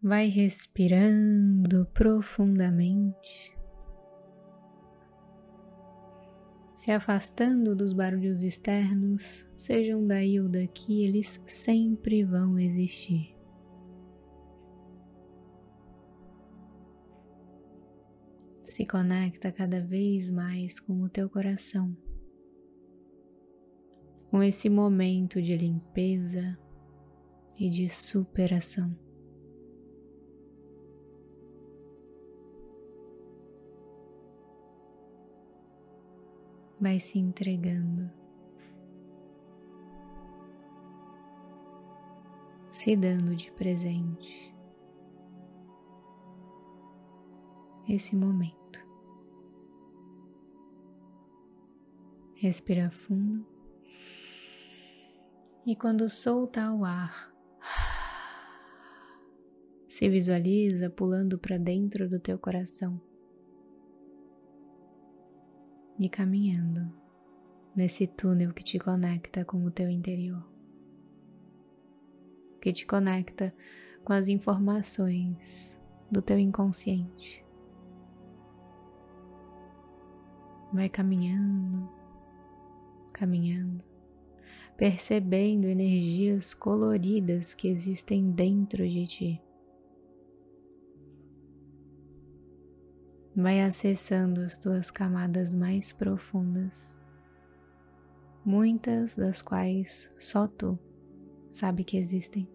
Vai respirando profundamente, se afastando dos barulhos externos, sejam daí ou daqui, eles sempre vão existir. Se conecta cada vez mais com o teu coração, com esse momento de limpeza e de superação. Vai se entregando, se dando de presente. Esse momento. Respira fundo. E quando solta o ar, se visualiza pulando para dentro do teu coração e caminhando nesse túnel que te conecta com o teu interior, que te conecta com as informações do teu inconsciente. Vai caminhando, caminhando, percebendo energias coloridas que existem dentro de ti. Vai acessando as tuas camadas mais profundas, muitas das quais só tu sabe que existem.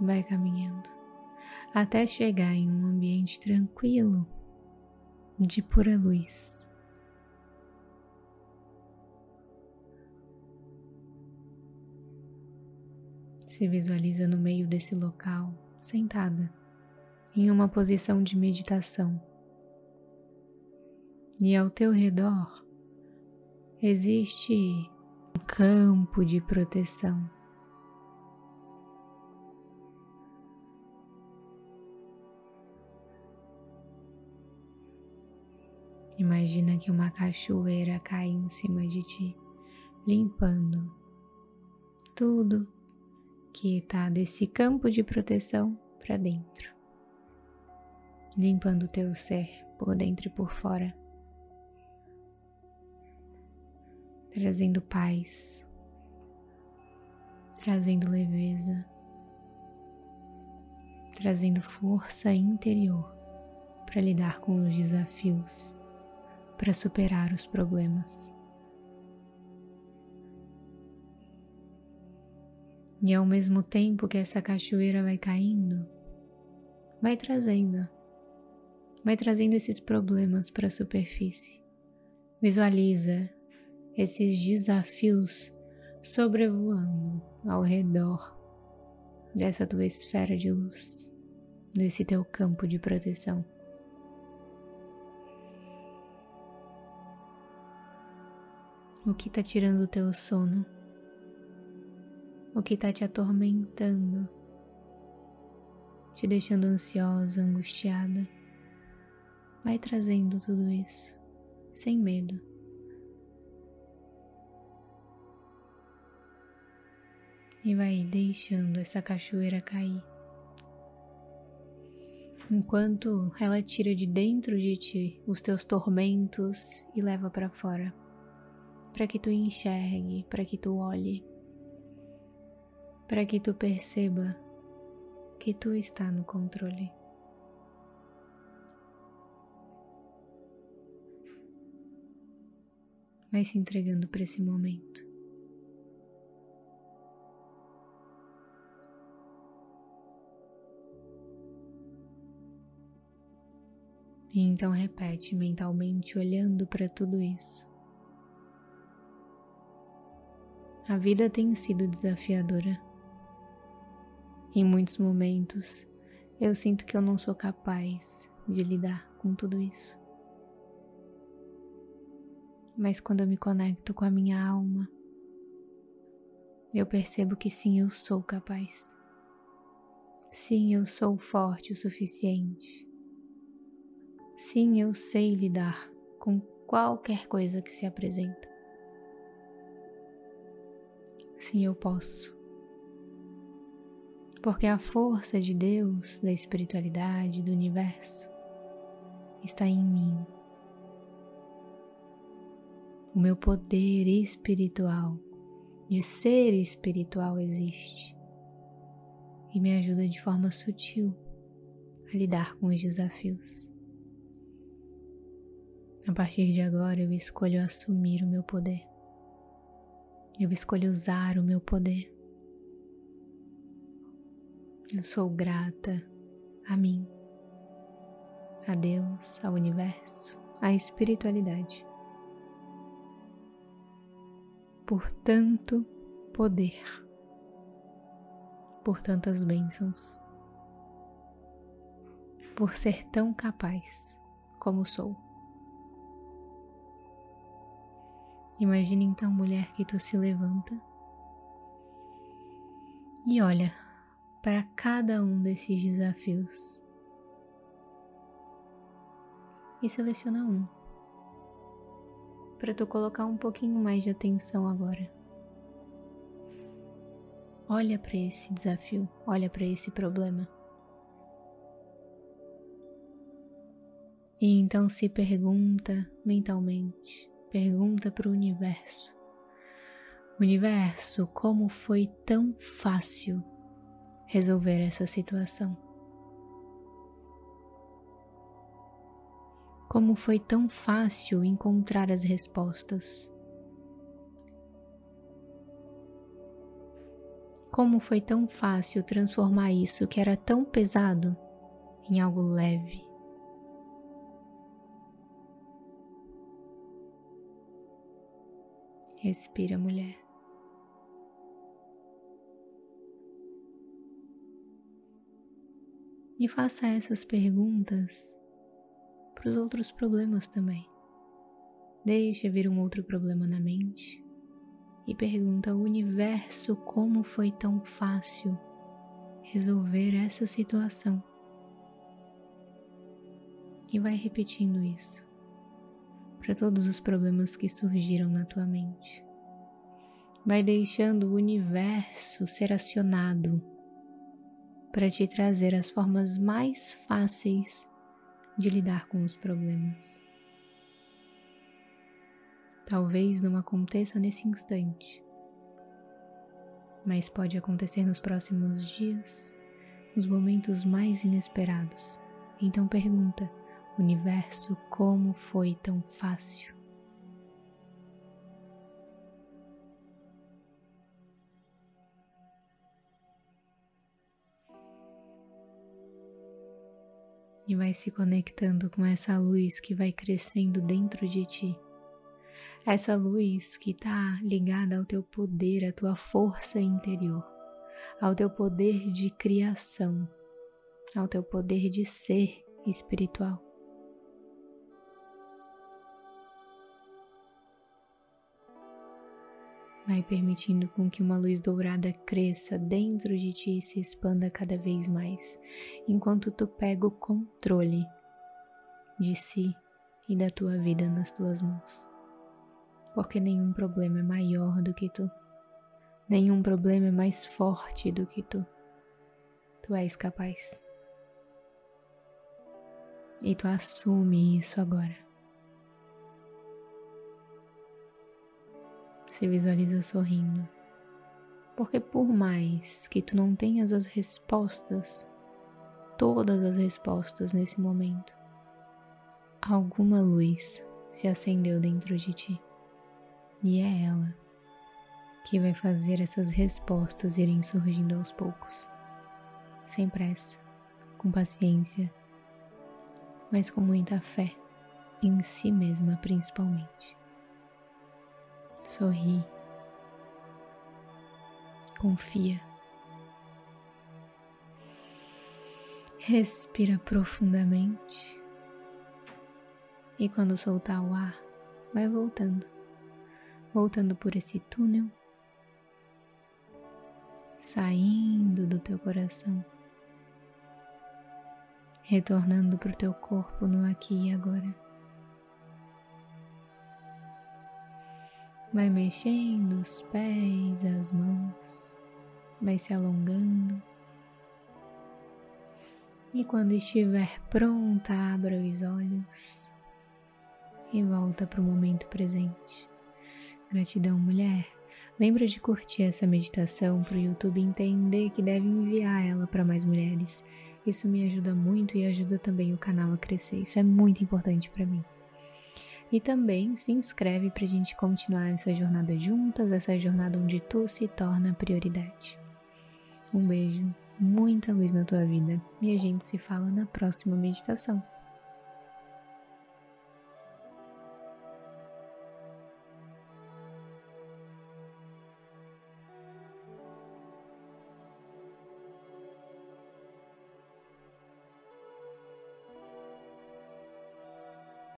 Vai caminhando até chegar em um ambiente tranquilo, de pura luz. Se visualiza no meio desse local, sentada, em uma posição de meditação. E ao teu redor existe um campo de proteção. Imagina que uma cachoeira cai em cima de ti, limpando tudo que está desse campo de proteção para dentro, limpando o teu ser por dentro e por fora, trazendo paz, trazendo leveza, trazendo força interior para lidar com os desafios, para superar os problemas. E ao mesmo tempo que essa cachoeira vai caindo, vai trazendo, vai trazendo esses problemas para a superfície. Visualiza esses desafios sobrevoando ao redor dessa tua esfera de luz, desse teu campo de proteção. O que está tirando o teu sono? O que está te atormentando, te deixando ansiosa, angustiada. Vai trazendo tudo isso, sem medo. E vai deixando essa cachoeira cair. Enquanto ela tira de dentro de ti os teus tormentos e leva para fora, para que tu enxergue, para que tu olhe para que tu perceba que tu está no controle. Vai se entregando para esse momento. E então repete mentalmente, olhando para tudo isso. A vida tem sido desafiadora. Em muitos momentos, eu sinto que eu não sou capaz de lidar com tudo isso. Mas quando eu me conecto com a minha alma, eu percebo que sim, eu sou capaz. Sim, eu sou forte o suficiente. Sim, eu sei lidar com qualquer coisa que se apresenta. Sim, eu posso. Porque a força de Deus, da espiritualidade, do universo, está em mim. O meu poder espiritual, de ser espiritual, existe e me ajuda de forma sutil a lidar com os desafios. A partir de agora eu escolho assumir o meu poder. Eu escolho usar o meu poder. Eu sou grata a mim, a Deus, ao universo, à espiritualidade. Por tanto poder, por tantas bênçãos por ser tão capaz como sou. Imagine então, mulher, que tu se levanta e olha para cada um desses desafios e seleciona um para tu colocar um pouquinho mais de atenção agora. Olha para esse desafio, olha para esse problema. E então se pergunta mentalmente, pergunta para o universo: Universo, como foi tão fácil resolver essa situação? Como foi tão fácil encontrar as respostas? Como foi tão fácil transformar isso que era tão pesado em algo leve? Respira, mulher. E faça essas perguntas para os outros problemas também. Deixe vir um outro problema na mente e pergunta ao universo como foi tão fácil resolver essa situação. E vai repetindo isso para todos os problemas que surgiram na tua mente. Vai deixando o universo ser acionado para te trazer as formas mais fáceis de lidar com os problemas. Talvez não aconteça nesse instante, mas pode acontecer nos próximos dias, nos momentos mais inesperados. Então pergunta: Universo, como foi tão fácil? E vai se conectando com essa luz que vai crescendo dentro de ti. Essa luz que está ligada ao teu poder, à tua força interior, ao teu poder de criação, ao teu poder de ser espiritual. Vai permitindo com que uma luz dourada cresça dentro de ti e se expanda cada vez mais, enquanto tu pega o controle de si e da tua vida nas tuas mãos. Porque nenhum problema é maior do que tu. Nenhum problema é mais forte do que tu. Tu és capaz. E tu assume isso agora. Se visualiza sorrindo. Porque por mais que tu não tenhas as respostas, todas as respostas nesse momento, alguma luz se acendeu dentro de ti. E é ela que vai fazer essas respostas irem surgindo aos poucos, sem pressa, com paciência, mas com muita fé em si mesma principalmente. Sorri. Confia. Respira profundamente. E quando soltar o ar, vai voltando. Voltando por esse túnel. Saindo do teu coração. Retornando para o teu corpo no aqui e agora. Vai mexendo os pés, as mãos, vai se alongando. E quando estiver pronta, abra os olhos e volta para o momento presente. Gratidão, mulher. Lembra de curtir essa meditação para o YouTube entender que deve enviar ela para mais mulheres. Isso me ajuda muito e ajuda também o canal a crescer. Isso é muito importante para mim. E também se inscreve para a gente continuar essa jornada juntas, essa jornada onde tu se torna prioridade. Um beijo, muita luz na tua vida e a gente se fala na próxima meditação.